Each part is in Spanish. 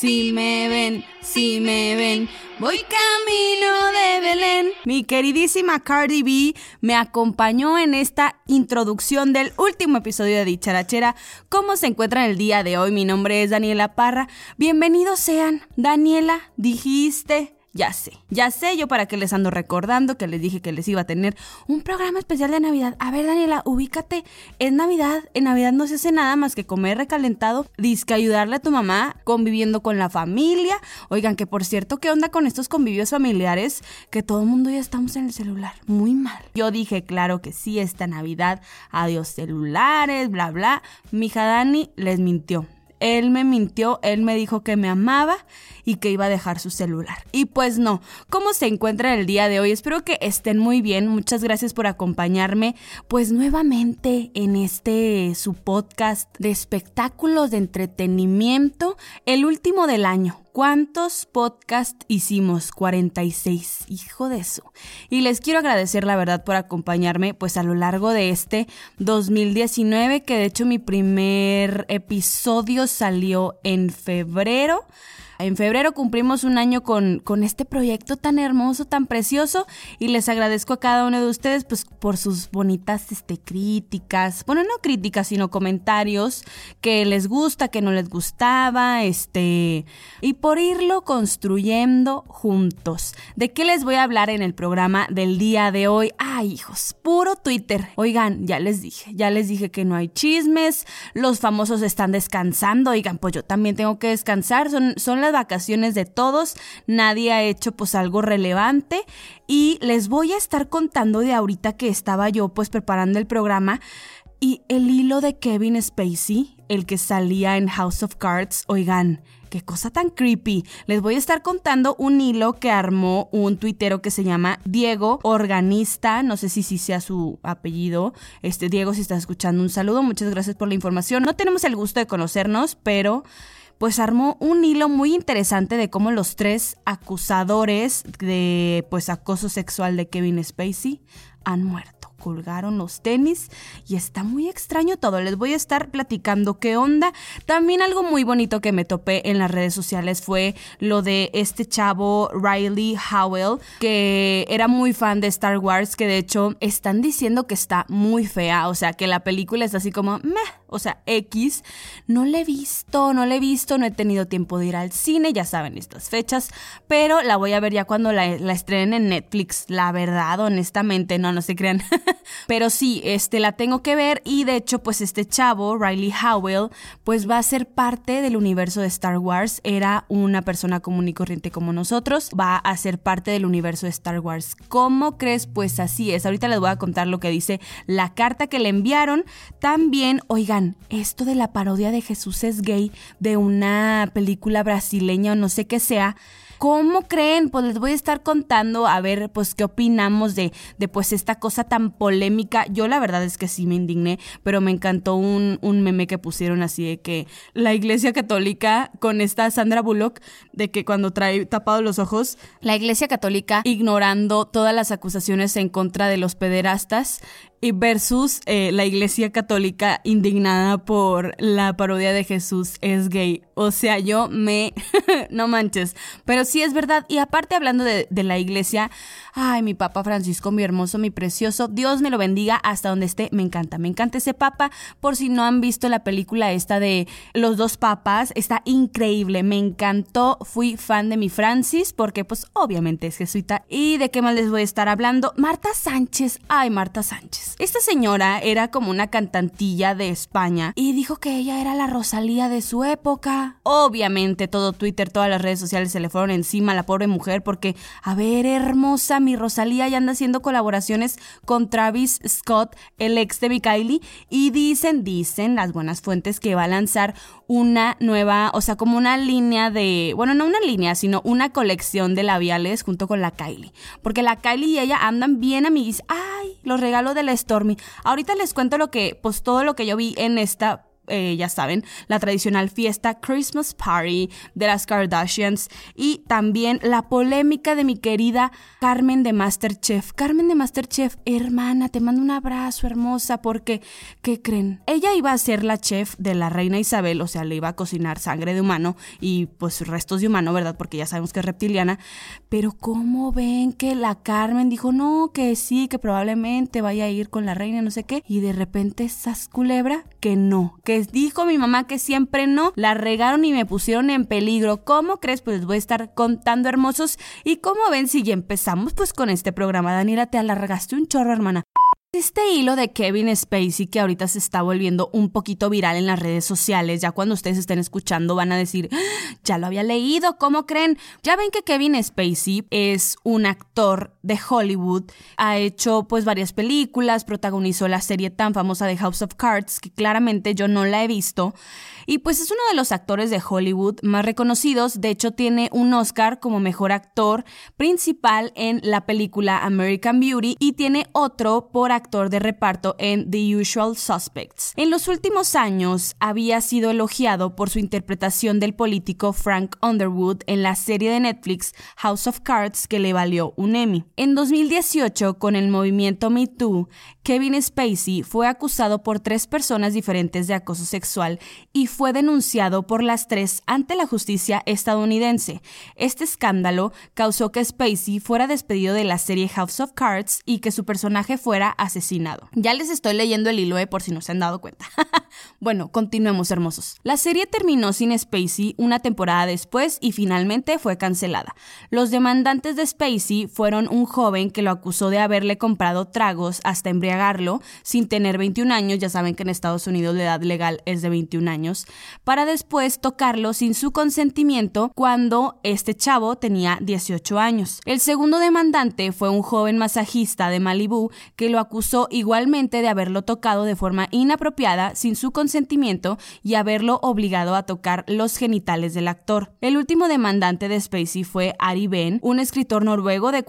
Si me ven, si me ven, voy camino de Belén. Mi queridísima Cardi B me acompañó en esta introducción del último episodio de Dicharachera. ¿Cómo se encuentran el día de hoy? Mi nombre es Daniela Parra. Bienvenidos sean. Daniela, dijiste ya sé, ya sé yo para qué les ando recordando que les dije que les iba a tener un programa especial de Navidad. A ver, Daniela, ubícate. Es Navidad. En Navidad no se hace nada más que comer recalentado, disque ayudarle a tu mamá conviviendo con la familia. Oigan, que por cierto, ¿qué onda con estos convivios familiares? Que todo el mundo ya estamos en el celular. Muy mal. Yo dije, claro que sí, esta Navidad. Adiós celulares, bla, bla. Mi hija Dani les mintió. Él me mintió, él me dijo que me amaba y que iba a dejar su celular. Y pues no, ¿cómo se encuentra el día de hoy? Espero que estén muy bien. Muchas gracias por acompañarme pues nuevamente en este su podcast de espectáculos de entretenimiento, el último del año. ¿Cuántos podcasts hicimos? 46. Hijo de eso. Y les quiero agradecer la verdad por acompañarme pues a lo largo de este 2019, que de hecho mi primer episodio salió en febrero. En febrero cumplimos un año con, con, este proyecto tan hermoso, tan precioso y les agradezco a cada uno de ustedes pues por sus bonitas este, críticas, bueno no críticas sino comentarios que les gusta, que no les gustaba, este y por irlo construyendo juntos. ¿De qué les voy a hablar en el programa del día de hoy? Ay hijos, puro Twitter. Oigan, ya les dije, ya les dije que no hay chismes, los famosos están descansando, oigan, pues yo también tengo que descansar, son, son las vacaciones de todos, nadie ha hecho pues algo relevante y les voy a estar contando de ahorita que estaba yo pues preparando el programa y el hilo de Kevin Spacey, el que salía en House of Cards, oigan, Qué cosa tan creepy. Les voy a estar contando un hilo que armó un tuitero que se llama Diego Organista. No sé si sí sea su apellido. Este Diego, si estás escuchando, un saludo. Muchas gracias por la información. No tenemos el gusto de conocernos, pero pues armó un hilo muy interesante de cómo los tres acusadores de pues acoso sexual de Kevin Spacey han muerto colgaron los tenis y está muy extraño todo. Les voy a estar platicando qué onda. También algo muy bonito que me topé en las redes sociales fue lo de este chavo Riley Howell, que era muy fan de Star Wars, que de hecho están diciendo que está muy fea, o sea, que la película es así como meh, o sea, X. No la he visto, no la he visto, no he tenido tiempo de ir al cine, ya saben estas fechas, pero la voy a ver ya cuando la, estrenen en Netflix, la verdad, honestamente, no, no se crean. Pero sí, este la tengo que ver y de hecho pues este chavo, Riley Howell, pues va a ser parte del universo de Star Wars. Era una persona común y corriente como nosotros, va a ser parte del universo de Star Wars. ¿Cómo crees? Pues así es. Ahorita les voy a contar lo que dice la carta que le enviaron. También, oigan, esto de la parodia de Jesús es gay de una película brasileña o no sé qué sea. ¿Cómo creen? Pues les voy a estar contando a ver pues qué opinamos de, de pues esta cosa tan polémica. Yo la verdad es que sí me indigné, pero me encantó un, un meme que pusieron así de que la iglesia católica con esta Sandra Bullock de que cuando trae tapados los ojos, la iglesia católica ignorando todas las acusaciones en contra de los pederastas y versus eh, la iglesia católica indignada por la parodia de Jesús es gay. O sea, yo me... no manches. Pero sí es verdad. Y aparte hablando de, la iglesia, ay, mi papa Francisco, mi hermoso, mi precioso, Dios me lo bendiga hasta donde esté. Me encanta, me encanta ese papa. Por si no han visto la película esta de los dos papas, está increíble. Me encantó. Fui fan de mi Francis porque pues obviamente es jesuita. ¿Y de qué más les voy a estar hablando? Marta Sánchez. Ay, Marta Sánchez. Esta señora era como una cantantilla de España y dijo que ella era la Rosalía de su época. Obviamente todo Twitter, todas las redes sociales se le fueron encima a la pobre mujer porque, a ver, hermosa, mi Rosalía ya anda haciendo colaboraciones con Travis Scott, el ex de Kylie, y dicen, dicen las buenas fuentes que va a lanzar una nueva, o sea, como una línea de, bueno, no una línea, sino una colección de labiales junto con la Kylie. Porque la Kylie y ella andan bien amiguis. Ay, los regalos de la Stormy. Ahorita les cuento lo que, pues todo lo que yo vi en esta eh, ya saben, la tradicional fiesta Christmas Party de las Kardashians y también la polémica de mi querida Carmen de Masterchef. Carmen de Masterchef, hermana, te mando un abrazo hermosa porque, ¿qué creen? Ella iba a ser la chef de la reina Isabel, o sea, le iba a cocinar sangre de humano y pues restos de humano, ¿verdad? Porque ya sabemos que es reptiliana. Pero ¿cómo ven que la Carmen dijo, no, que sí, que probablemente vaya a ir con la reina, no sé qué? Y de repente esas culebra que no, que dijo mi mamá que siempre no, la regaron y me pusieron en peligro. ¿Cómo crees? Pues les voy a estar contando hermosos. Y como ven, si ya empezamos pues con este programa, Daniela, te alargaste un chorro, hermana. Este hilo de Kevin Spacey que ahorita se está volviendo un poquito viral en las redes sociales, ya cuando ustedes estén escuchando van a decir, ¡Ah! ya lo había leído, ¿cómo creen? Ya ven que Kevin Spacey es un actor de Hollywood, ha hecho pues varias películas, protagonizó la serie tan famosa de House of Cards, que claramente yo no la he visto, y pues es uno de los actores de Hollywood más reconocidos, de hecho tiene un Oscar como mejor actor principal en la película American Beauty y tiene otro por actor de reparto en The Usual Suspects. En los últimos años había sido elogiado por su interpretación del político Frank Underwood en la serie de Netflix House of Cards que le valió un Emmy. En 2018, con el movimiento Me Too, Kevin Spacey fue acusado por tres personas diferentes de acoso sexual y fue denunciado por las tres ante la justicia estadounidense. Este escándalo causó que Spacey fuera despedido de la serie House of Cards y que su personaje fuera asesinado. Ya les estoy leyendo el hilo eh, por si no se han dado cuenta. bueno, continuemos hermosos. La serie terminó sin Spacey una temporada después y finalmente fue cancelada. Los demandantes de Spacey fueron un joven que lo acusó de haberle comprado tragos hasta embriagarlo sin tener 21 años, ya saben que en Estados Unidos la edad legal es de 21 años, para después tocarlo sin su consentimiento cuando este chavo tenía 18 años. El segundo demandante fue un joven masajista de Malibú que lo acusó igualmente de haberlo tocado de forma inapropiada sin su consentimiento y haberlo obligado a tocar los genitales del actor. El último demandante de Spacey fue Ari Ben, un escritor noruego de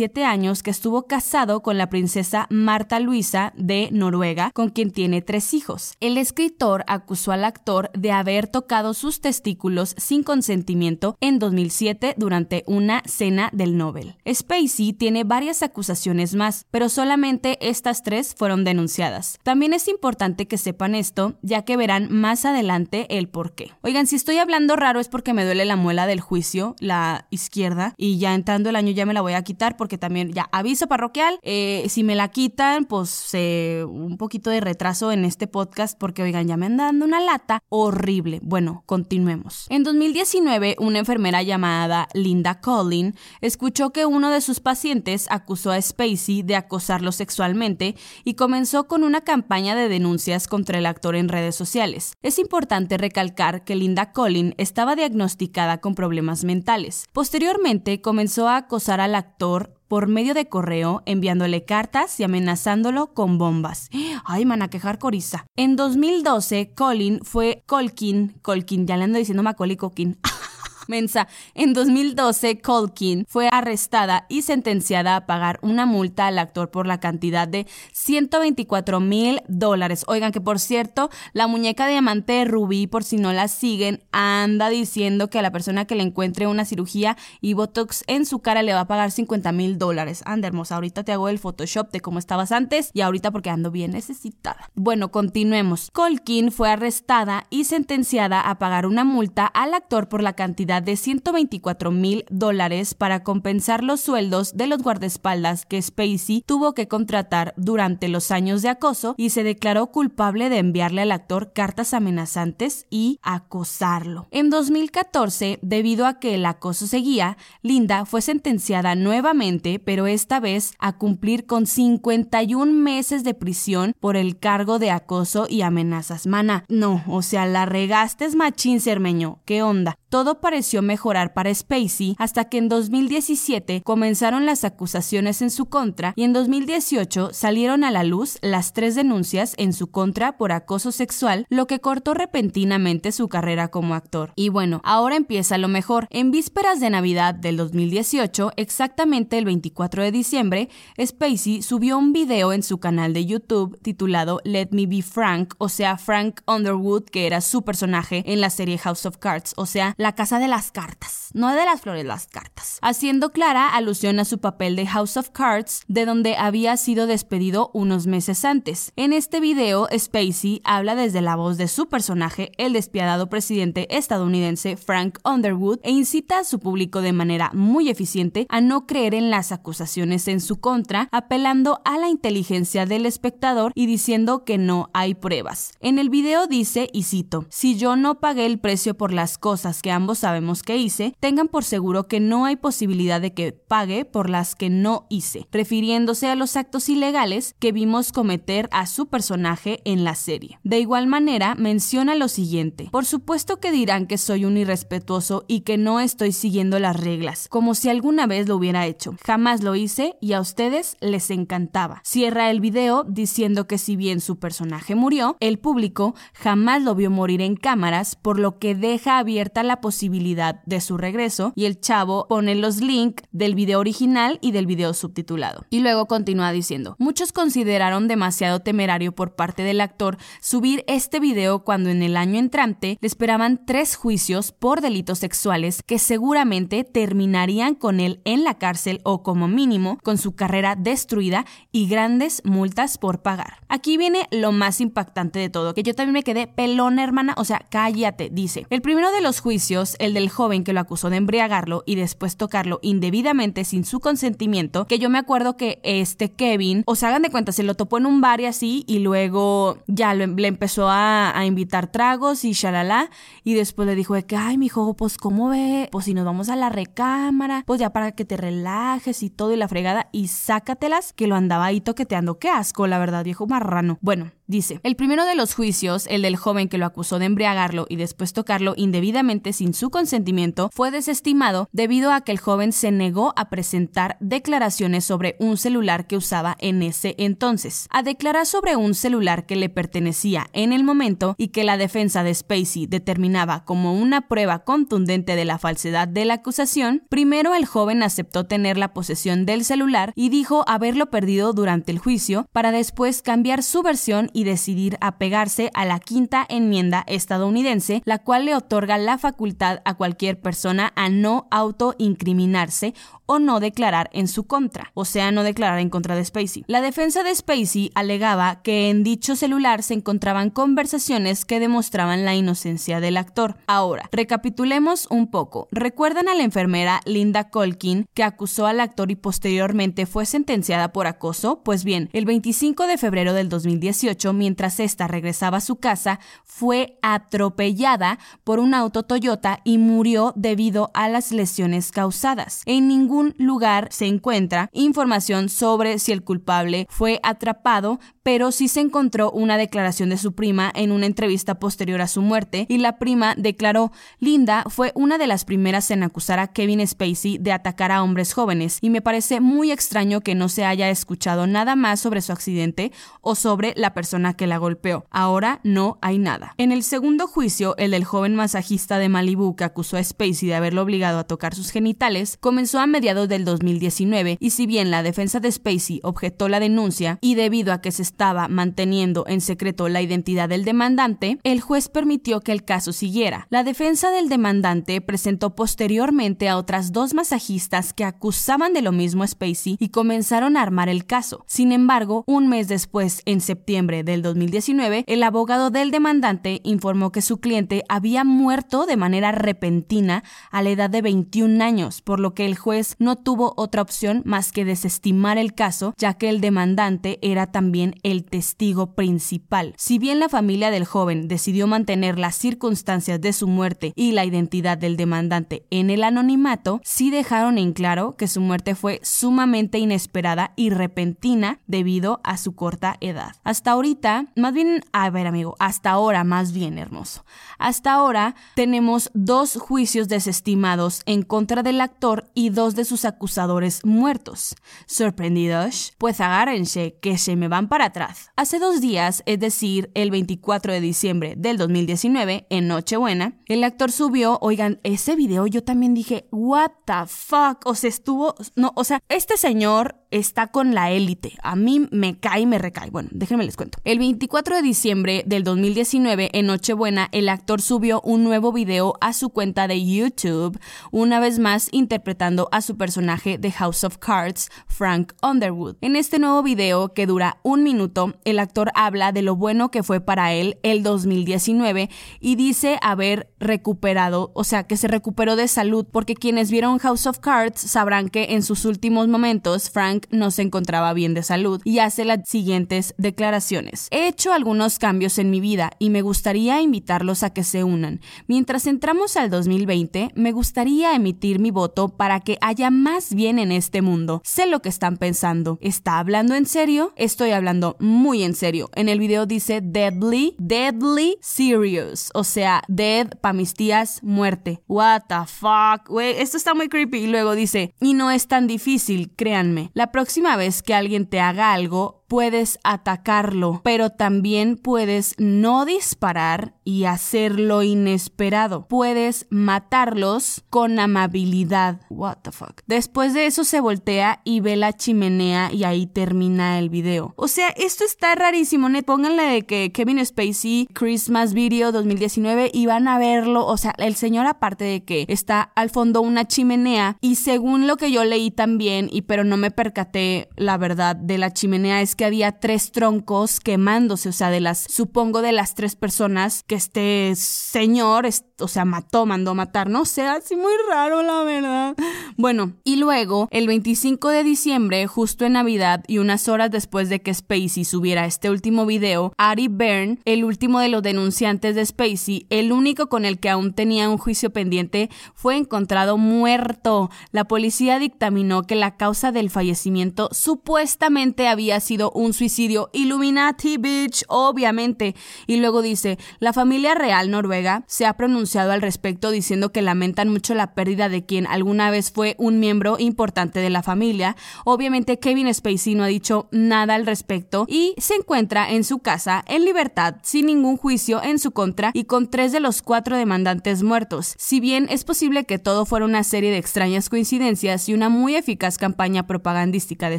47 años que estuvo casado con la princesa Marta Luisa de Noruega, con quien tiene tres hijos. El escritor acusó al actor de haber tocado sus testículos sin consentimiento en 2007 durante una cena del Nobel. Spacey tiene varias acusaciones más, pero solamente estas tres fueron denunciadas. También es importante que sepan esto, ya que verán más adelante el por qué. Oigan, si estoy hablando raro es porque me duele la muela del juicio, la izquierda, y ya entrando el año ya me la voy a quitar porque también ya aviso parroquial, eh, si me la quitan, pues un poquito de retraso en este podcast porque, oigan, ya me han dando una lata horrible. Bueno, continuemos. En 2019, una enfermera llamada Linda Collin escuchó que uno de sus pacientes acusó a Spacey de acosarlo sexualmente y comenzó con una campaña de denuncias contra el actor en redes sociales. Es importante recalcar que Linda Collin estaba diagnosticada con problemas mentales. Posteriormente, comenzó a acosar al actor por medio de correo, enviándole cartas y amenazándolo con bombas. Ay, man, a quejar coriza. En 2012, Colin fue Colkin, Colkin, ya le ando diciendo Macaulay Colkin. Mensa, en 2012 Colkin fue arrestada y sentenciada a pagar una multa al actor por la cantidad de 124 mil dólares. Oigan, que por cierto, la muñeca diamante Rubí, por si no la siguen, anda diciendo que a la persona que le encuentre una cirugía y botox en su cara le va a pagar 50 mil dólares. Anda, hermosa, ahorita te hago el Photoshop de cómo estabas antes y ahorita porque ando bien necesitada. Bueno, continuemos. Colkin fue arrestada y sentenciada a pagar una multa al actor por la cantidad de 124 mil dólares para compensar los sueldos de los guardaespaldas que Spacey tuvo que contratar durante los años de acoso y se declaró culpable de enviarle al actor cartas amenazantes y acosarlo. En 2014, debido a que el acoso seguía, Linda fue sentenciada nuevamente, pero esta vez a cumplir con 51 meses de prisión por el cargo de acoso y amenazas. Mana, no, o sea, la regaste es machín cermeño. ¿Qué onda? Todo pareció mejorar para Spacey hasta que en 2017 comenzaron las acusaciones en su contra y en 2018 salieron a la luz las tres denuncias en su contra por acoso sexual, lo que cortó repentinamente su carrera como actor. Y bueno, ahora empieza lo mejor. En vísperas de Navidad del 2018, exactamente el 24 de diciembre, Spacey subió un video en su canal de YouTube titulado Let Me Be Frank, o sea, Frank Underwood, que era su personaje en la serie House of Cards, o sea, la casa de las cartas, no de las flores, las cartas, haciendo clara alusión a su papel de House of Cards, de donde había sido despedido unos meses antes. En este video, Spacey habla desde la voz de su personaje, el despiadado presidente estadounidense Frank Underwood, e incita a su público de manera muy eficiente a no creer en las acusaciones en su contra, apelando a la inteligencia del espectador y diciendo que no hay pruebas. En el video dice, y cito, si yo no pagué el precio por las cosas que ambos sabemos que hice, tengan por seguro que no hay posibilidad de que pague por las que no hice, refiriéndose a los actos ilegales que vimos cometer a su personaje en la serie. De igual manera, menciona lo siguiente, por supuesto que dirán que soy un irrespetuoso y que no estoy siguiendo las reglas, como si alguna vez lo hubiera hecho. Jamás lo hice y a ustedes les encantaba. Cierra el video diciendo que si bien su personaje murió, el público jamás lo vio morir en cámaras, por lo que deja abierta la posibilidad de su regreso y el chavo pone los links del video original y del video subtitulado. Y luego continúa diciendo, muchos consideraron demasiado temerario por parte del actor subir este video cuando en el año entrante le esperaban tres juicios por delitos sexuales que seguramente terminarían con él en la cárcel o como mínimo con su carrera destruida y grandes multas por pagar. Aquí viene lo más impactante de todo, que yo también me quedé pelona hermana, o sea, cállate, dice. El primero de los juicios el del joven que lo acusó de embriagarlo y después tocarlo indebidamente sin su consentimiento, que yo me acuerdo que este Kevin, o se hagan de cuenta, se lo topó en un bar y así, y luego ya le empezó a, invitar tragos y shalala, y después le dijo de que, ay, mijo, pues cómo ve, pues si nos vamos a la recámara, pues ya para que te relajes y todo y la fregada, y sácatelas, que lo andaba ahí toqueteando, qué asco, la verdad, viejo marrano. Bueno, Dice, el primero de los juicios, el del joven que lo acusó de embriagarlo y después tocarlo indebidamente sin su consentimiento, fue desestimado debido a que el joven se negó a presentar declaraciones sobre un celular que usaba en ese entonces. A declarar sobre un celular que le pertenecía en el momento y que la defensa de Spacey determinaba como una prueba contundente de la falsedad de la acusación, primero el joven aceptó tener la posesión del celular y dijo haberlo perdido durante el juicio para después cambiar su versión y decidir apegarse a la quinta enmienda estadounidense, la cual le otorga la facultad a cualquier persona a no autoincriminarse o no declarar en su contra, o sea, no declarar en contra de Spacey. La defensa de Spacey alegaba que en dicho celular se encontraban conversaciones que demostraban la inocencia del actor. Ahora, recapitulemos un poco. ¿Recuerdan a la enfermera Linda Colkin que acusó al actor y posteriormente fue sentenciada por acoso? Pues bien, el 25 de febrero del 2018, mientras esta regresaba a su casa, fue atropellada por un auto Toyota y murió debido a las lesiones causadas. En ningún lugar se encuentra información sobre si el culpable fue atrapado, pero sí se encontró una declaración de su prima en una entrevista posterior a su muerte y la prima declaró, Linda fue una de las primeras en acusar a Kevin Spacey de atacar a hombres jóvenes y me parece muy extraño que no se haya escuchado nada más sobre su accidente o sobre la persona que la golpeó. Ahora no hay nada. En el segundo juicio, el del joven masajista de Malibu que acusó a Spacey de haberlo obligado a tocar sus genitales, comenzó a mediados del 2019 y si bien la defensa de Spacey objetó la denuncia y debido a que se estaba manteniendo en secreto la identidad del demandante, el juez permitió que el caso siguiera. La defensa del demandante presentó posteriormente a otras dos masajistas que acusaban de lo mismo a Spacey y comenzaron a armar el caso. Sin embargo, un mes después, en septiembre del 2019, el abogado del demandante informó que su cliente había muerto de manera repentina a la edad de 21 años, por lo que el juez no tuvo otra opción más que desestimar el caso, ya que el demandante era también el testigo principal. Si bien la familia del joven decidió mantener las circunstancias de su muerte y la identidad del demandante en el anonimato, sí dejaron en claro que su muerte fue sumamente inesperada y repentina debido a su corta edad. Hasta ahorita, más bien, a ver amigo, hasta ahora más bien hermoso. Hasta ahora tenemos dos juicios desestimados en contra del actor y dos de sus acusadores muertos. ¿Sorprendidos? Pues agárrense que se me van para atrás. Hace dos días, es decir, el 24 de diciembre del 2019, en Nochebuena, el actor subió, oigan, ese video yo también dije, what the fuck, o sea, estuvo, no, o sea, este señor está con la élite. A mí me cae y me recae. Bueno, déjenme les cuento. El 24 de diciembre del 2019, en Nochebuena, el actor subió un nuevo video a su cuenta de YouTube, una vez más interpretando a su personaje de House of Cards, Frank Underwood. En este nuevo video, que dura un minuto, el actor habla de lo bueno que fue para él el 2019 y dice haber recuperado, o sea, que se recuperó de salud, porque quienes vieron House of Cards sabrán que en sus últimos momentos Frank no se encontraba bien de salud y hace las siguientes declaraciones. He hecho algunos cambios en mi vida y me gustaría invitarlos a que se unan. Mientras entramos al 2020, me gustaría emitir mi voto para que haya más bien en este mundo. Sé lo que están pensando. ¿Está hablando en serio? Estoy hablando muy en serio. En el video dice deadly, deadly serious. O sea, dead para mis tías, muerte. What the fuck, güey. Esto está muy creepy. Y luego dice, y no es tan difícil, créanme. La próxima vez que alguien te haga algo, puedes atacarlo, pero también puedes no disparar y hacerlo inesperado. Puedes matarlos con amabilidad. What the fuck. Después de eso se voltea y ve la chimenea y ahí termina el video. O sea, esto está rarísimo, ¿no? Pónganle de que Kevin Spacey Christmas Video 2019 y van a verlo. O sea, el señor aparte de que está al fondo una chimenea y según lo que yo leí también, y pero no me percaté la verdad de la chimenea es que había tres troncos quemándose, o sea, de las, supongo de las tres personas que este señor, o sea, mató, mandó matar, no sé, así muy raro la verdad. Bueno, y luego, el 25 de diciembre, justo en Navidad y unas horas después de que Spacey subiera este último video, Ari Byrne, el último de los denunciantes de Spacey, el único con el que aún tenía un juicio pendiente, fue encontrado muerto. La policía dictaminó que la causa del fallecimiento supuestamente había sido un suicidio. Illuminati, bitch, obviamente. Y luego dice, la familia real noruega se ha pronunciado al respecto diciendo que lamentan mucho la pérdida de quien alguna vez fue un miembro importante de la familia. Obviamente Kevin Spacey no ha dicho nada al respecto y se encuentra en su casa en libertad sin ningún juicio en su contra y con tres de los cuatro demandantes muertos. Si bien es posible que todo fuera una serie de extrañas coincidencias y una muy eficaz campaña propagandística de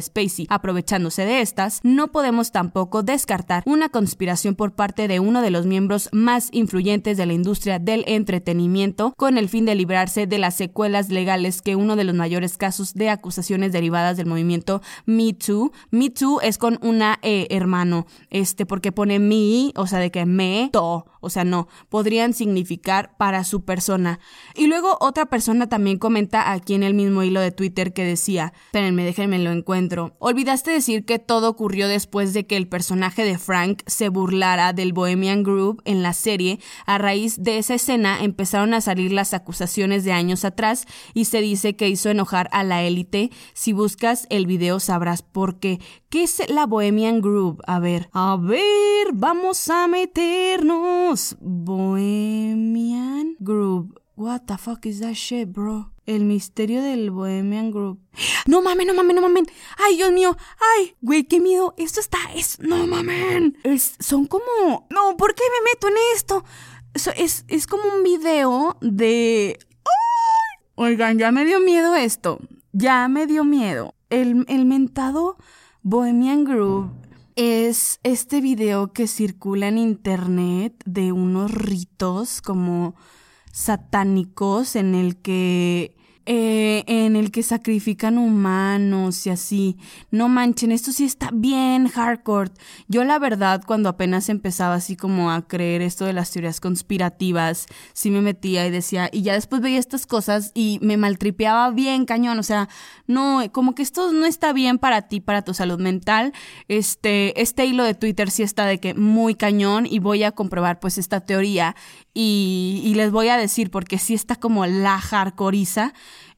Spacey aprovechándose de estas, no podemos tampoco descartar una conspiración por parte de uno de los miembros más influyentes de la industria del entretenimiento con el fin de librarse de las secuelas legales que uno de los mayores casos de acusaciones derivadas del movimiento Me Too. Me Too es con una E, hermano, este, porque pone me, o sea, de que me, to, o sea, no, podrían significar para su persona. Y luego otra persona también comenta aquí en el mismo hilo de Twitter que decía, espérenme, déjenme lo encuentro. Olvidaste decir que todo ocurrió después de que el personaje de Frank se burlara del Bohemian Group en la serie. A raíz de esa escena empezaron a salir las acusaciones de años atrás y se dice que hizo enojar a la élite. Si buscas el video sabrás por qué. ¿Qué es la Bohemian Group? A ver, a ver, vamos a meternos. Bohemian Group. What the fuck is that shit, bro? El misterio del Bohemian Group. No mamen, no mamen, no mamen. Ay, Dios mío. Ay, güey, qué miedo. Esto está. Es. No mamen. Es, son como. No, ¿por qué me meto en esto? es, es como un video de. Oigan, ya me dio miedo esto. Ya me dio miedo. El, el mentado Bohemian Group es este video que circula en internet de unos ritos como satánicos en el que eh, en el que sacrifican humanos y así. No manchen, esto sí está bien hardcore. Yo la verdad, cuando apenas empezaba así como a creer esto de las teorías conspirativas, sí me metía y decía, y ya después veía estas cosas y me maltripeaba bien cañón. O sea, no, como que esto no está bien para ti, para tu salud mental. Este, este hilo de Twitter sí está de que muy cañón y voy a comprobar pues esta teoría y, les voy a decir porque sí está como la hardcoreiza.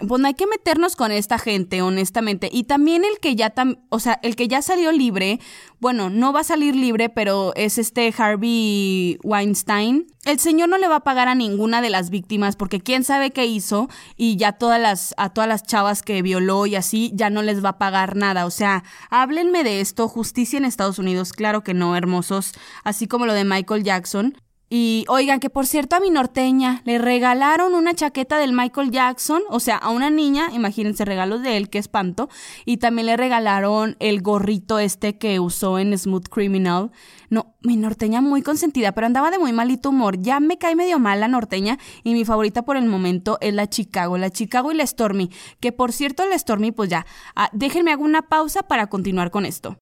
Pues no hay que meternos con esta gente, honestamente. Y también el que ya, o sea, el que ya salió libre, bueno, no va a salir libre, pero es este Harvey Weinstein. El señor no le va a pagar a ninguna de las víctimas porque quién sabe qué hizo y ya todas las, a todas las chavas que violó y así ya no les va a pagar nada. O sea, háblenme de esto, justicia en Estados Unidos, claro que no, hermosos, así como lo de Michael Jackson. Y oigan, que por cierto a mi norteña le regalaron una chaqueta del Michael Jackson, o sea, a una niña, imagínense regalos de él, qué espanto. Y también le regalaron el gorrito este que usó en Smooth Criminal. No, mi norteña muy consentida, pero andaba de muy malito humor. Ya me cae medio mal la norteña y mi favorita por el momento es la Chicago, la Chicago y la Stormy. Que por cierto, la Stormy, pues ya, ah, déjenme hago una pausa para continuar con esto.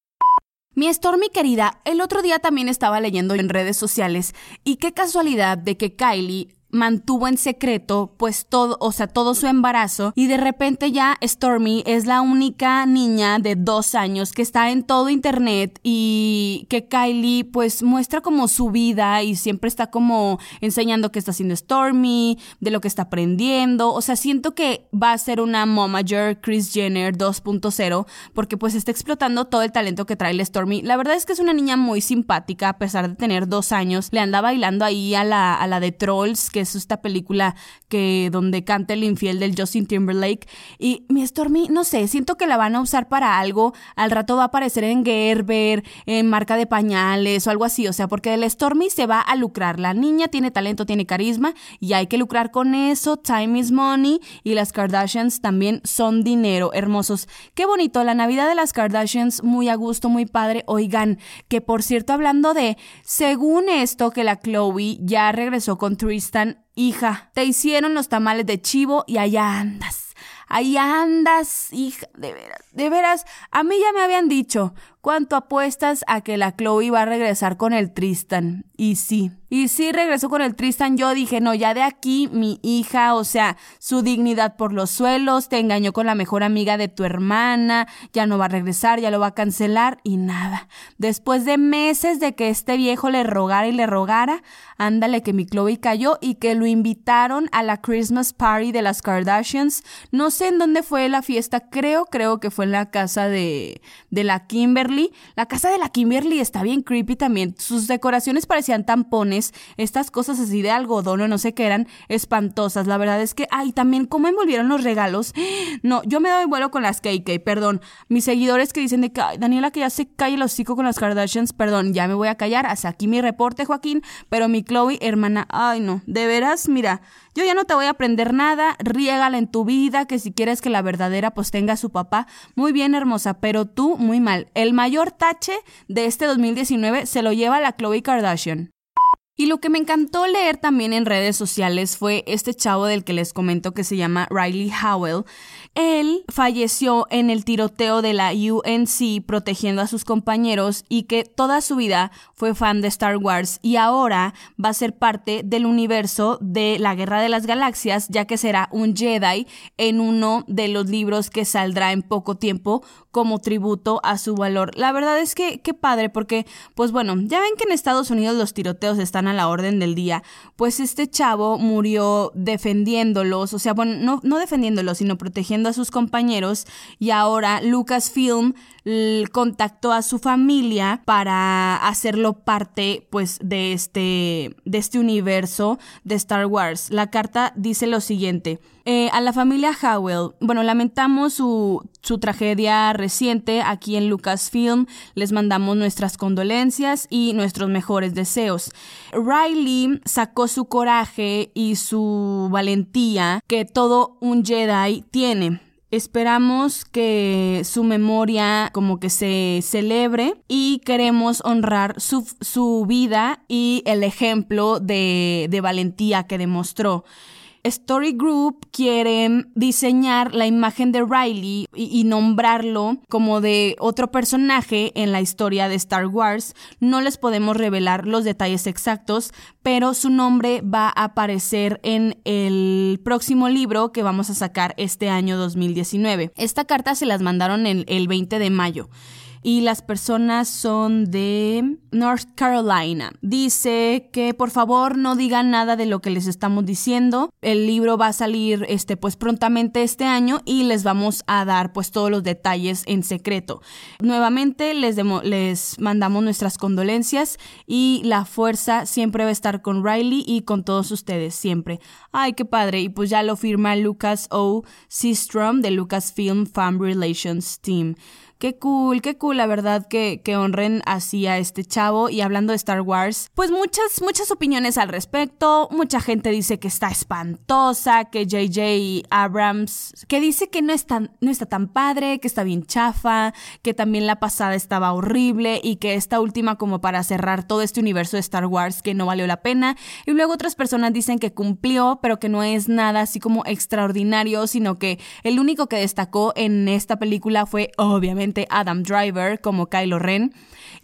Mi Stormy querida, el otro día también estaba leyendo en redes sociales y qué casualidad de que Kylie mantuvo en secreto pues todo, o sea, todo su embarazo y de repente ya Stormy es la única niña de dos años que está en todo internet y que Kylie pues muestra como su vida y siempre está como enseñando qué está haciendo Stormy, de lo que está aprendiendo, o sea, siento que va a ser una momager Chris Jenner 2.0 porque pues está explotando todo el talento que trae la Stormy. La verdad es que es una niña muy simpática a pesar de tener dos años, le anda bailando ahí a la, a la de Trolls que es esta película que donde canta el infiel del Justin Timberlake. Y mi Stormy, no sé, siento que la van a usar para algo. Al rato va a aparecer en Gerber, en marca de pañales o algo así. O sea, porque del Stormy se va a lucrar. La niña tiene talento, tiene carisma y hay que lucrar con eso. Time is money. Y las Kardashians también son dinero. Hermosos. Qué bonito. La Navidad de las Kardashians, muy a gusto, muy padre. Oigan, que por cierto, hablando de, según esto, que la Chloe ya regresó con Tristan Hija, te hicieron los tamales de chivo y allá andas. Ahí andas, hija, de veras, de veras. A mí ya me habían dicho, ¿cuánto apuestas a que la Chloe va a regresar con el Tristan? Y sí, y sí regresó con el Tristan. Yo dije, no, ya de aquí mi hija, o sea, su dignidad por los suelos, te engañó con la mejor amiga de tu hermana, ya no va a regresar, ya lo va a cancelar y nada. Después de meses de que este viejo le rogara y le rogara, ándale que mi Chloe cayó y que lo invitaron a la Christmas party de las Kardashians. No sé en dónde fue la fiesta, creo, creo que fue en la casa de, de la Kimberly. La casa de la Kimberly está bien creepy también. Sus decoraciones parecían tampones estas cosas así de algodón o no sé qué eran espantosas. La verdad es que, ay, también cómo envolvieron los regalos. No, yo me doy vuelo con las KK, perdón. Mis seguidores que dicen de que, Daniela, que ya se cae el hocico con las Kardashians, perdón, ya me voy a callar. Hasta aquí mi reporte, Joaquín. Pero mi Chloe, hermana, ay, no, de veras, mira, yo ya no te voy a aprender nada, riégala en tu vida, que si quieres que la verdadera pues tenga su papá. Muy bien, hermosa, pero tú muy mal. El mayor tache de este 2019 se lo lleva la Chloe Kardashian. Y lo que me encantó leer también en redes sociales fue este chavo del que les comento que se llama Riley Howell. Él falleció en el tiroteo de la UNC protegiendo a sus compañeros y que toda su vida fue fan de Star Wars y ahora va a ser parte del universo de la Guerra de las Galaxias ya que será un Jedi en uno de los libros que saldrá en poco tiempo como tributo a su valor. La verdad es que qué padre porque pues bueno, ya ven que en Estados Unidos los tiroteos están a la orden del día, pues este chavo murió defendiéndolos, o sea, bueno, no, no defendiéndolos, sino protegiendo a sus compañeros y ahora Lucasfilm contactó a su familia para hacerlo parte pues de este de este universo de Star Wars. La carta dice lo siguiente: eh, a la familia Howell, bueno, lamentamos su, su tragedia reciente aquí en Lucasfilm. Les mandamos nuestras condolencias y nuestros mejores deseos. Riley sacó su coraje y su valentía que todo un Jedi tiene Esperamos que su memoria como que se celebre y queremos honrar su, su vida y el ejemplo de, de valentía que demostró. Story Group quieren diseñar la imagen de Riley y, nombrarlo como de otro personaje en la historia de Star Wars. No les podemos revelar los detalles exactos, pero su nombre va a aparecer en el próximo libro que vamos a sacar este año 2019. Esta carta se las mandaron el, el 20 de mayo y las personas son de North Carolina. Dice que por favor no digan nada de lo que les estamos diciendo. El libro va a salir este pues prontamente este año y les vamos a dar pues todos los detalles en secreto. Nuevamente les, les mandamos nuestras condolencias y la fuerza siempre va a estar con Riley y con todos ustedes siempre. Ay, qué padre. Y pues ya lo firma Lucas O. Seastrom de Lucasfilm Fan Relations Team. Qué cool, qué cool, la verdad, que, que honren así a este chavo. Y hablando de Star Wars, pues muchas, muchas opiniones al respecto. Mucha gente dice que está espantosa, que JJ Abrams, que dice que no, no está tan padre, que está bien chafa, que también la pasada estaba horrible y que esta última como para cerrar todo este universo de Star Wars que no valió la pena. Y luego otras personas dicen que cumplió, pero que no es nada así como extraordinario, sino que el único que destacó en esta película fue obviamente Adam Driver como Kylo Ren.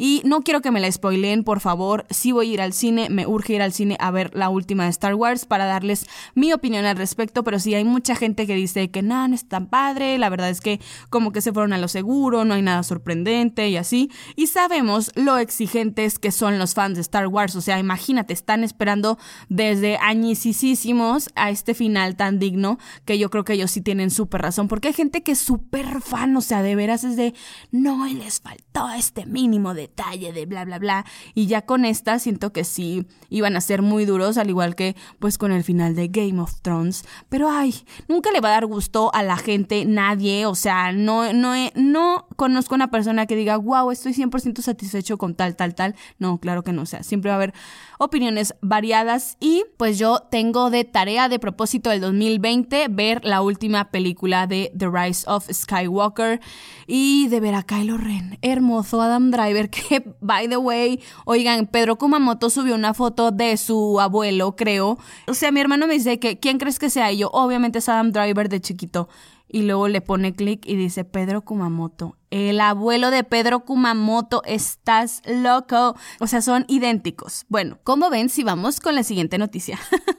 Y no quiero que me la spoileen, por favor. Si voy a ir al cine, me urge ir al cine a ver la última de Star Wars para darles mi opinión al respecto. Pero sí hay mucha gente que dice que no, no es tan padre. La verdad es que como que se fueron a lo seguro, no hay nada sorprendente y así. Y sabemos lo exigentes que son los fans de Star Wars. O sea, imagínate, están esperando desde añisísimos a este final tan digno que yo creo que ellos sí tienen súper razón. Porque hay gente que es súper fan, o sea, de veras es de no, les faltó este mínimo detalle de bla, bla, bla. Y ya con esta siento que sí iban a ser muy duros, al igual que pues con el final de Game of Thrones. Pero ay, nunca le va a dar gusto a la gente, nadie. O sea, no, no, no conozco una persona que diga, wow, estoy 100% satisfecho con tal, tal, tal. No, claro que no. O sea, siempre va a haber opiniones variadas. Y pues yo tengo de tarea de propósito del 2020 ver la última película de The Rise of Skywalker. Y de ver a Kylo Ren, hermoso Adam Driver, que by the way, oigan, Pedro Kumamoto subió una foto de su abuelo, creo. O sea, mi hermano me dice que, ¿quién crees que sea? Y yo, obviamente es Adam Driver de chiquito. Y luego le pone clic y dice Pedro Kumamoto. El abuelo de Pedro Kumamoto, estás loco. O sea, son idénticos. Bueno, ¿cómo ven si vamos con la siguiente noticia?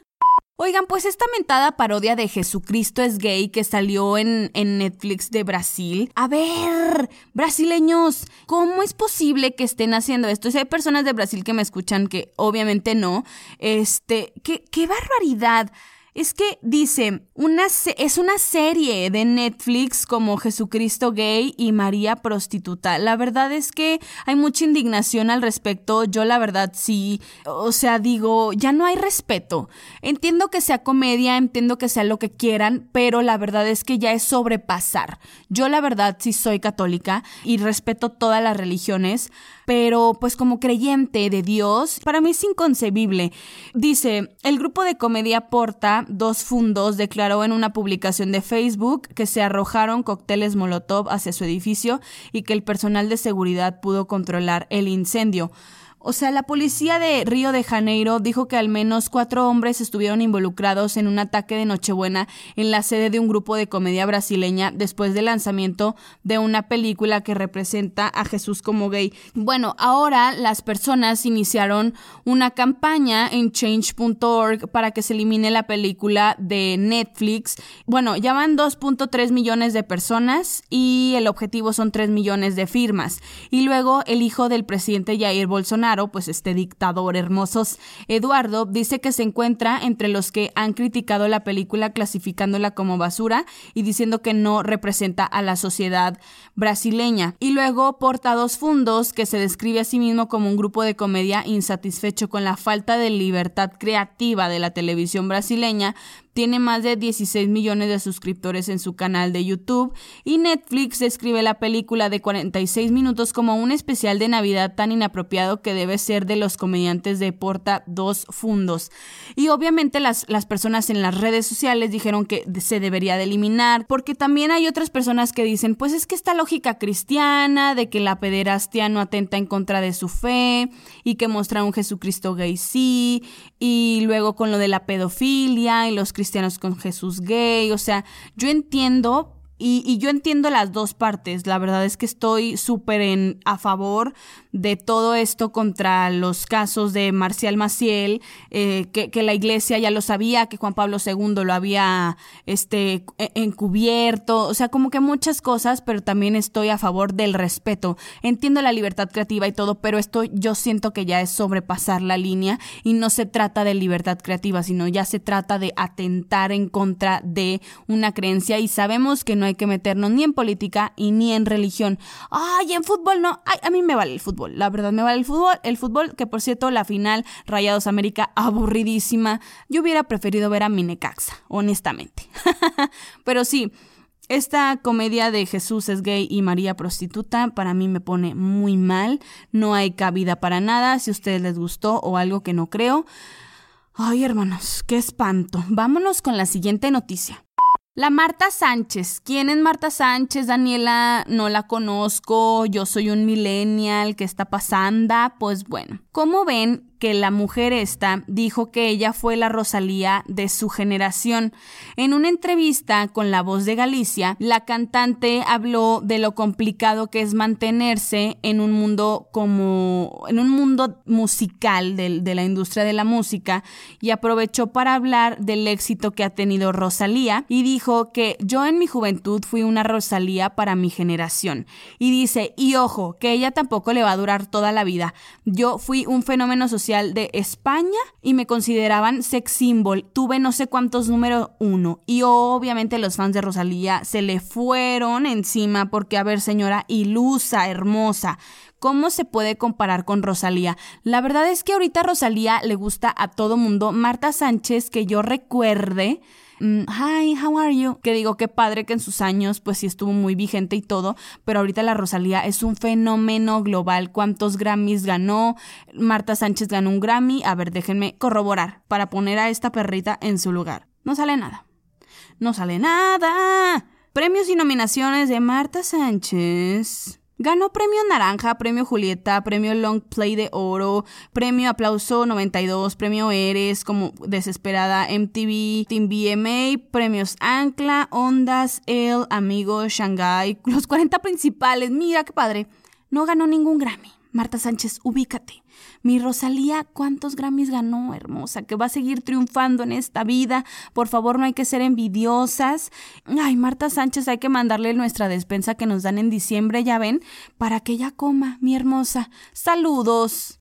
Oigan, pues esta mentada parodia de Jesucristo es gay que salió en, en, Netflix de Brasil. A ver, brasileños, ¿cómo es posible que estén haciendo esto? Si hay personas de Brasil que me escuchan que obviamente no. Este, qué, qué barbaridad. Es que dice, una es una serie de Netflix como Jesucristo gay y María prostituta. La verdad es que hay mucha indignación al respecto. Yo la verdad sí, o sea, digo, ya no hay respeto. Entiendo que sea comedia, entiendo que sea lo que quieran, pero la verdad es que ya es sobrepasar. Yo la verdad sí soy católica y respeto todas las religiones pero pues como creyente de Dios, para mí es inconcebible. Dice, el grupo de comedia Porta, dos fundos, declaró en una publicación de Facebook que se arrojaron cócteles Molotov hacia su edificio y que el personal de seguridad pudo controlar el incendio. O sea, la policía de Río de Janeiro dijo que al menos cuatro hombres estuvieron involucrados en un ataque de Nochebuena en la sede de un grupo de comedia brasileña después del lanzamiento de una película que representa a Jesús como gay. Bueno, ahora las personas iniciaron una campaña en change.org para que se elimine la película de Netflix. Bueno, ya van 2.3 millones de personas y el objetivo son 3 millones de firmas. Y luego el hijo del presidente Jair Bolsonaro pues este dictador hermosos, Eduardo, dice que se encuentra entre los que han criticado la película clasificándola como basura y diciendo que no representa a la sociedad brasileña. Y luego porta dos fundos que se describe a sí mismo como un grupo de comedia insatisfecho con la falta de libertad creativa de la televisión brasileña tiene más de 16 millones de suscriptores en su canal de YouTube y Netflix describe la película de 46 minutos como un especial de Navidad tan inapropiado que debe ser de los comediantes de Porta dos fundos. Y obviamente las, las personas en las redes sociales dijeron que se debería de eliminar porque también hay otras personas que dicen pues es que esta lógica cristiana de que la pederastia no atenta en contra de su fe y que muestra un Jesucristo gay sí y luego con lo de la pedofilia y los cristianos con Jesús gay, o sea, yo entiendo y, yo entiendo las dos partes. La verdad es que estoy súper a favor de todo esto contra los casos de Marcial Maciel, eh, que, que, la iglesia ya lo sabía, que Juan Pablo II lo había este, e, encubierto. O sea, como que muchas cosas, pero también estoy a favor del respeto. Entiendo la libertad creativa y todo, pero esto yo siento que ya es sobrepasar la línea y no se trata de libertad creativa, sino ya se trata de atentar en contra de una creencia y sabemos que no hay que meternos ni en política y ni en religión. Ay, en fútbol no. Ay, a mí me vale el fútbol. La verdad, me vale el fútbol. El fútbol, que por cierto, la final Rayados América, aburridísima. Yo hubiera preferido ver a Minecaxa, honestamente. Pero sí. Esta comedia de Jesús es gay y María prostituta para mí me pone muy mal. No hay cabida para nada. Si a ustedes les gustó o algo que no creo. Ay, hermanos, qué espanto. Vámonos con la siguiente noticia. La Marta Sánchez. ¿Quién es Marta Sánchez, Daniela? No la conozco. Yo soy un millennial. ¿Qué está pasando? Pues bueno, como ven, que la mujer esta dijo que ella fue la Rosalía de su generación. En una entrevista con La Voz de Galicia, la cantante habló de lo complicado que es mantenerse en un mundo como en un mundo musical de, la industria de la música y aprovechó para hablar del éxito que ha tenido Rosalía y dijo que yo en mi juventud fui una Rosalía para mi generación. Y dice, y ojo, que ella tampoco le va a durar toda la vida. Yo fui un fenómeno social de España y me consideraban sex symbol. Tuve no sé cuántos número uno. Y obviamente los fans de Rosalía se le fueron encima porque, a ver, señora ilusa, hermosa. ¿Cómo se puede comparar con Rosalía? La verdad es que ahorita Rosalía le gusta a todo mundo. Marta Sánchez, que yo recuerde, Mm, hi, how are you? Que digo, qué padre que en sus años pues sí estuvo muy vigente y todo, pero ahorita la Rosalía es un fenómeno global. ¿Cuántos Grammys ganó? Marta Sánchez ganó un Grammy. A ver, déjenme corroborar para poner a esta perrita en su lugar. No sale nada. No sale nada. Premios y nominaciones de Marta Sánchez. Ganó premio Naranja, premio Julieta, premio Long Play de Oro, premio Aplauso 92, premio Eres como Desesperada MTV, Team BMA, premios Ancla, Ondas, El, Amigo, Shanghai, los 40 principales. Mira qué padre. No ganó ningún Grammy. Marta Sánchez, ubícate. Mi Rosalía, ¿cuántos Grammys ganó, hermosa? Que va a seguir triunfando en esta vida. Por favor, no hay que ser envidiosas. Ay, Marta Sánchez, hay que mandarle nuestra despensa que nos dan en diciembre, ya ven, para que ella coma, mi hermosa. Saludos.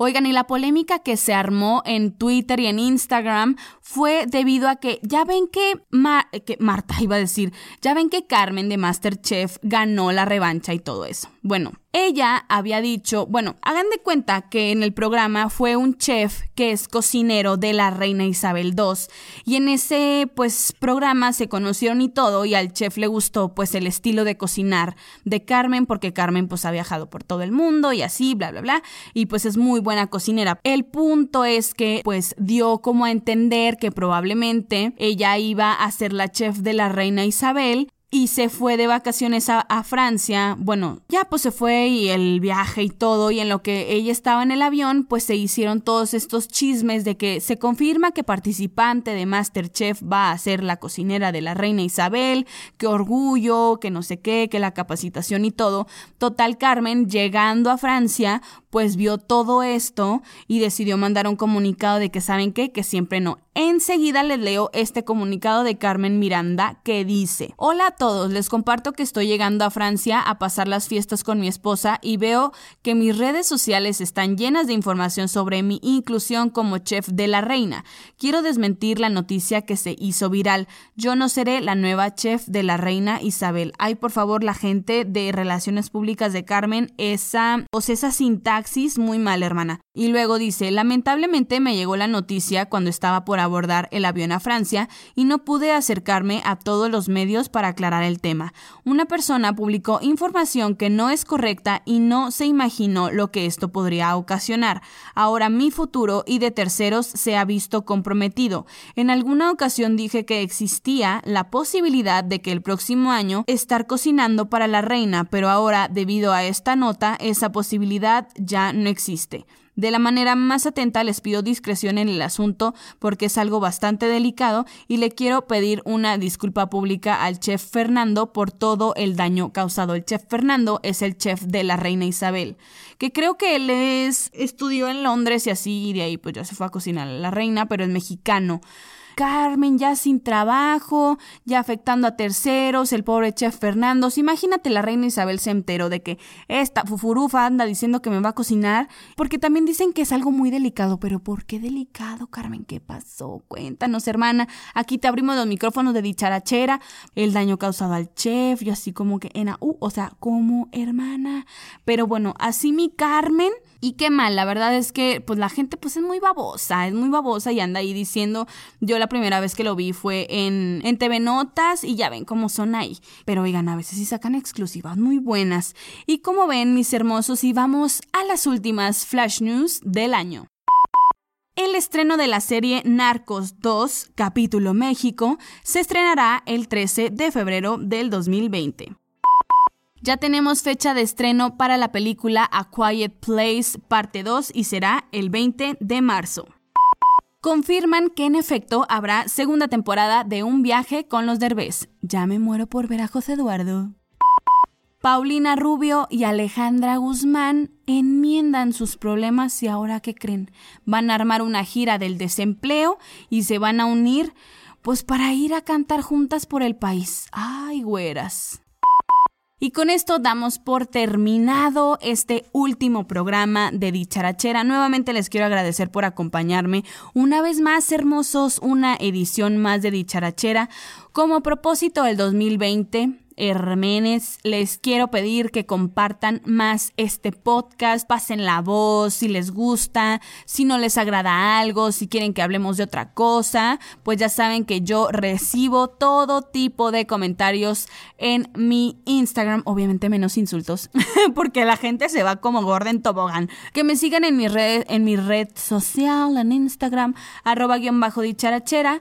Oigan, y la polémica que se armó en Twitter y en Instagram fue debido a que ya ven que, Marta iba a decir, ya ven que Carmen de Masterchef ganó la revancha y todo eso. Bueno, ella había dicho, bueno, hagan de cuenta que en el programa fue un chef que es cocinero de la reina Isabel II y en ese pues programa se conocieron y todo y al chef le gustó pues el estilo de cocinar de Carmen porque Carmen pues ha viajado por todo el mundo y así, bla, bla, bla y pues es muy buena cocinera. El punto es que pues dio como a entender que probablemente ella iba a ser la chef de la reina Isabel y se fue de vacaciones a, Francia. Bueno, ya pues se fue y el viaje y todo, y en lo que ella estaba en el avión, pues se hicieron todos estos chismes de que se confirma que participante de Masterchef va a ser la cocinera de la reina Isabel, que orgullo, que no sé qué, que la capacitación y todo. Total, Carmen, llegando a Francia, pues vio todo esto y decidió mandar un comunicado de que saben qué, que siempre no. Enseguida les leo este comunicado de Carmen Miranda que dice, hola a todos, les comparto que estoy llegando a Francia a pasar las fiestas con mi esposa y veo que mis redes sociales están llenas de información sobre mi inclusión como chef de la reina. Quiero desmentir la noticia que se hizo viral. Yo no seré la nueva chef de la reina Isabel. Ay, por favor, la gente de Relaciones Públicas de Carmen, esa, o esa cinta muy mal, hermana. Y luego dice, lamentablemente me llegó la noticia cuando estaba por abordar el avión a Francia y no pude acercarme a todos los medios para aclarar el tema. Una persona publicó información que no es correcta y no se imaginó lo que esto podría ocasionar. Ahora mi futuro y de terceros se ha visto comprometido. En alguna ocasión dije que existía la posibilidad de que el próximo año estar cocinando para la reina, pero ahora debido a esta nota esa posibilidad ya no existe. De la manera más atenta les pido discreción en el asunto porque es algo bastante delicado y le quiero pedir una disculpa pública al chef Fernando por todo el daño causado. El chef Fernando es el chef de la reina Isabel, que creo que él es estudió en Londres y así y de ahí pues ya se fue a cocinar a la reina, pero es mexicano. Carmen ya sin trabajo, ya afectando a terceros, el pobre chef Fernando. Imagínate la reina Isabel se enteró de que esta fufurufa anda diciendo que me va a cocinar, porque también dicen que es algo muy delicado. Pero ¿por qué delicado, Carmen? ¿Qué pasó? Cuéntanos, hermana. Aquí te abrimos los micrófonos de dicharachera, el daño causado al chef, y así como que en uh, o sea, como hermana. Pero bueno, así mi Carmen y qué mal, la verdad es que pues la gente pues es muy babosa, es muy babosa y anda ahí diciendo, yo la primera vez que lo vi fue en, en TV Notas y ya ven cómo son ahí. Pero oigan, a veces sí sacan exclusivas muy buenas. Y como ven, mis hermosos, y vamos a las últimas flash news del año. El estreno de la serie Narcos 2, capítulo México, se estrenará el 13 de febrero del 2020. Ya tenemos fecha de estreno para la película A Quiet Place parte 2 y será el 20 de marzo. Confirman que en efecto habrá segunda temporada de Un viaje con los Derbez. Ya me muero por ver a José Eduardo. Paulina Rubio y Alejandra Guzmán enmiendan sus problemas y ahora qué creen? Van a armar una gira del desempleo y se van a unir pues para ir a cantar juntas por el país. Ay, güeras. Y con esto damos por terminado este último programa de Dicharachera. Nuevamente les quiero agradecer por acompañarme una vez más, hermosos, una edición más de Dicharachera. Como propósito del 2020, Hermenes, les quiero pedir que compartan más este podcast, pasen la voz si les gusta, si no les agrada algo, si quieren que hablemos de otra cosa, pues ya saben que yo recibo todo tipo de comentarios en mi Instagram, obviamente menos insultos, porque la gente se va como gorda en tobogán. Que me sigan en mi red, en mi red social, en Instagram, arroba guion bajo dicharachera.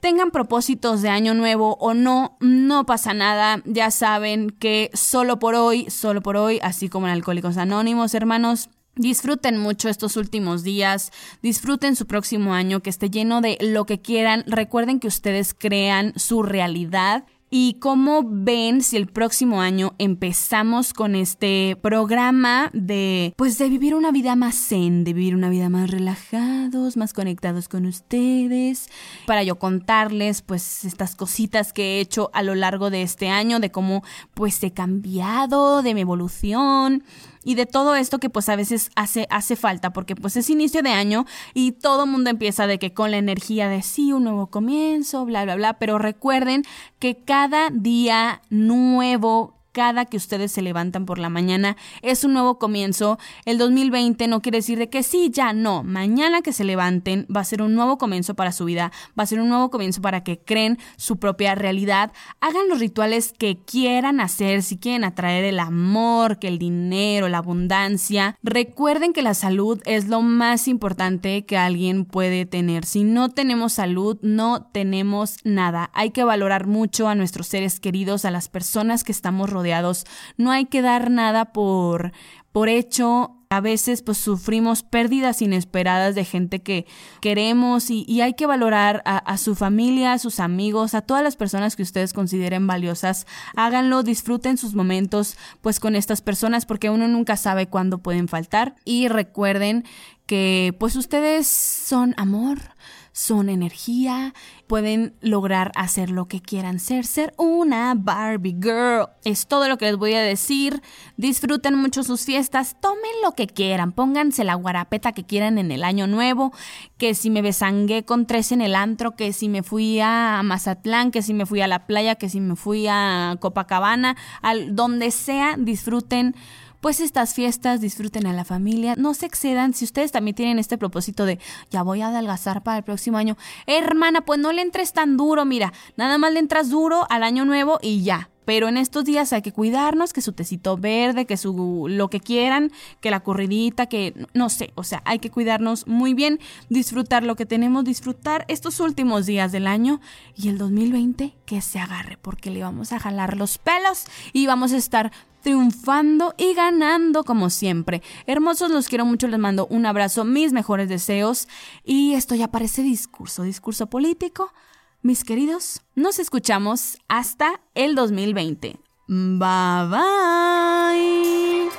Tengan propósitos de año nuevo o no, no pasa nada. Ya saben que solo por hoy, solo por hoy, así como en Alcohólicos Anónimos, hermanos, Disfruten mucho estos últimos días, disfruten su próximo año, que esté lleno de lo que quieran. Recuerden que ustedes crean su realidad y cómo ven si el próximo año empezamos con este programa de pues de vivir una vida más zen, de vivir una vida más relajados, más conectados con ustedes, para yo contarles pues estas cositas que he hecho a lo largo de este año, de cómo pues he cambiado, de mi evolución, y de todo esto que pues a veces hace, hace falta, porque pues es inicio de año y todo mundo empieza de que con la energía de sí, un nuevo comienzo, bla, bla, bla, pero recuerden que cada día nuevo cada que ustedes se levantan por la mañana es un nuevo comienzo. El 2020 no quiere decir de que sí, ya no. Mañana que se levanten va a ser un nuevo comienzo para su vida, va a ser un nuevo comienzo para que creen su propia realidad. Hagan los rituales que quieran hacer, si quieren atraer el amor, que el dinero, la abundancia. Recuerden que la salud es lo más importante que alguien puede tener. Si no tenemos salud, no tenemos nada. Hay que valorar mucho a nuestros seres queridos, a las personas que estamos rodeando No hay que dar nada por, por hecho. A veces pues sufrimos pérdidas inesperadas de gente que queremos y, hay que valorar a, a, su familia, a sus amigos, a todas las personas que ustedes consideren valiosas. Háganlo, disfruten sus momentos pues con estas personas porque uno nunca sabe cuándo pueden faltar. Y recuerden que pues ustedes son amor, son energía, pueden lograr hacer lo que quieran ser, ser una Barbie Girl. Es todo lo que les voy a decir. Disfruten mucho sus fiestas, tomen lo que quieran, pónganse la guarapeta que quieran en el año nuevo, que si me besangué con tres en el antro, que si me fui a Mazatlán, que si me fui a la playa, que si me fui a Copacabana, al donde sea, disfruten pues estas fiestas, disfruten a la familia, no se excedan. Si ustedes también tienen este propósito de ya voy a adelgazar para el próximo año, hermana, pues no le entres tan duro, mira, nada más le entras duro al año nuevo y ya. Pero en estos días hay que cuidarnos, que su tecito verde, que su lo que quieran, que la corridita, que no sé, o sea, hay que cuidarnos muy bien, disfrutar lo que tenemos, disfrutar estos últimos días del año y el 2020 que se agarre, porque le vamos a jalar los pelos y vamos a estar triunfando y ganando como siempre. Hermosos, los quiero mucho, les mando un abrazo, mis mejores deseos y esto ya parece discurso, discurso político. Mis queridos, nos escuchamos hasta el 2020. Bye bye.